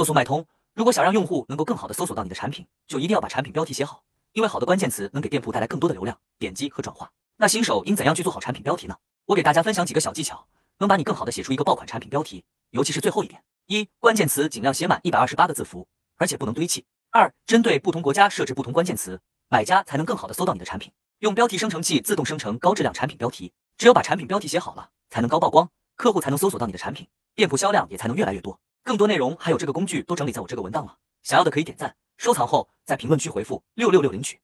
搜索脉通。如果想让用户能够更好的搜索到你的产品，就一定要把产品标题写好，因为好的关键词能给店铺带来更多的流量、点击和转化。那新手应怎样去做好产品标题呢？我给大家分享几个小技巧，能把你更好的写出一个爆款产品标题，尤其是最后一点：一、关键词尽量写满一百二十八个字符，而且不能堆砌；二、针对不同国家设置不同关键词，买家才能更好的搜到你的产品。用标题生成器自动生成高质量产品标题，只有把产品标题写好了，才能高曝光，客户才能搜索到你的产品，店铺销量也才能越来越多。更多内容还有这个工具都整理在我这个文档了，想要的可以点赞收藏后，在评论区回复六六六领取。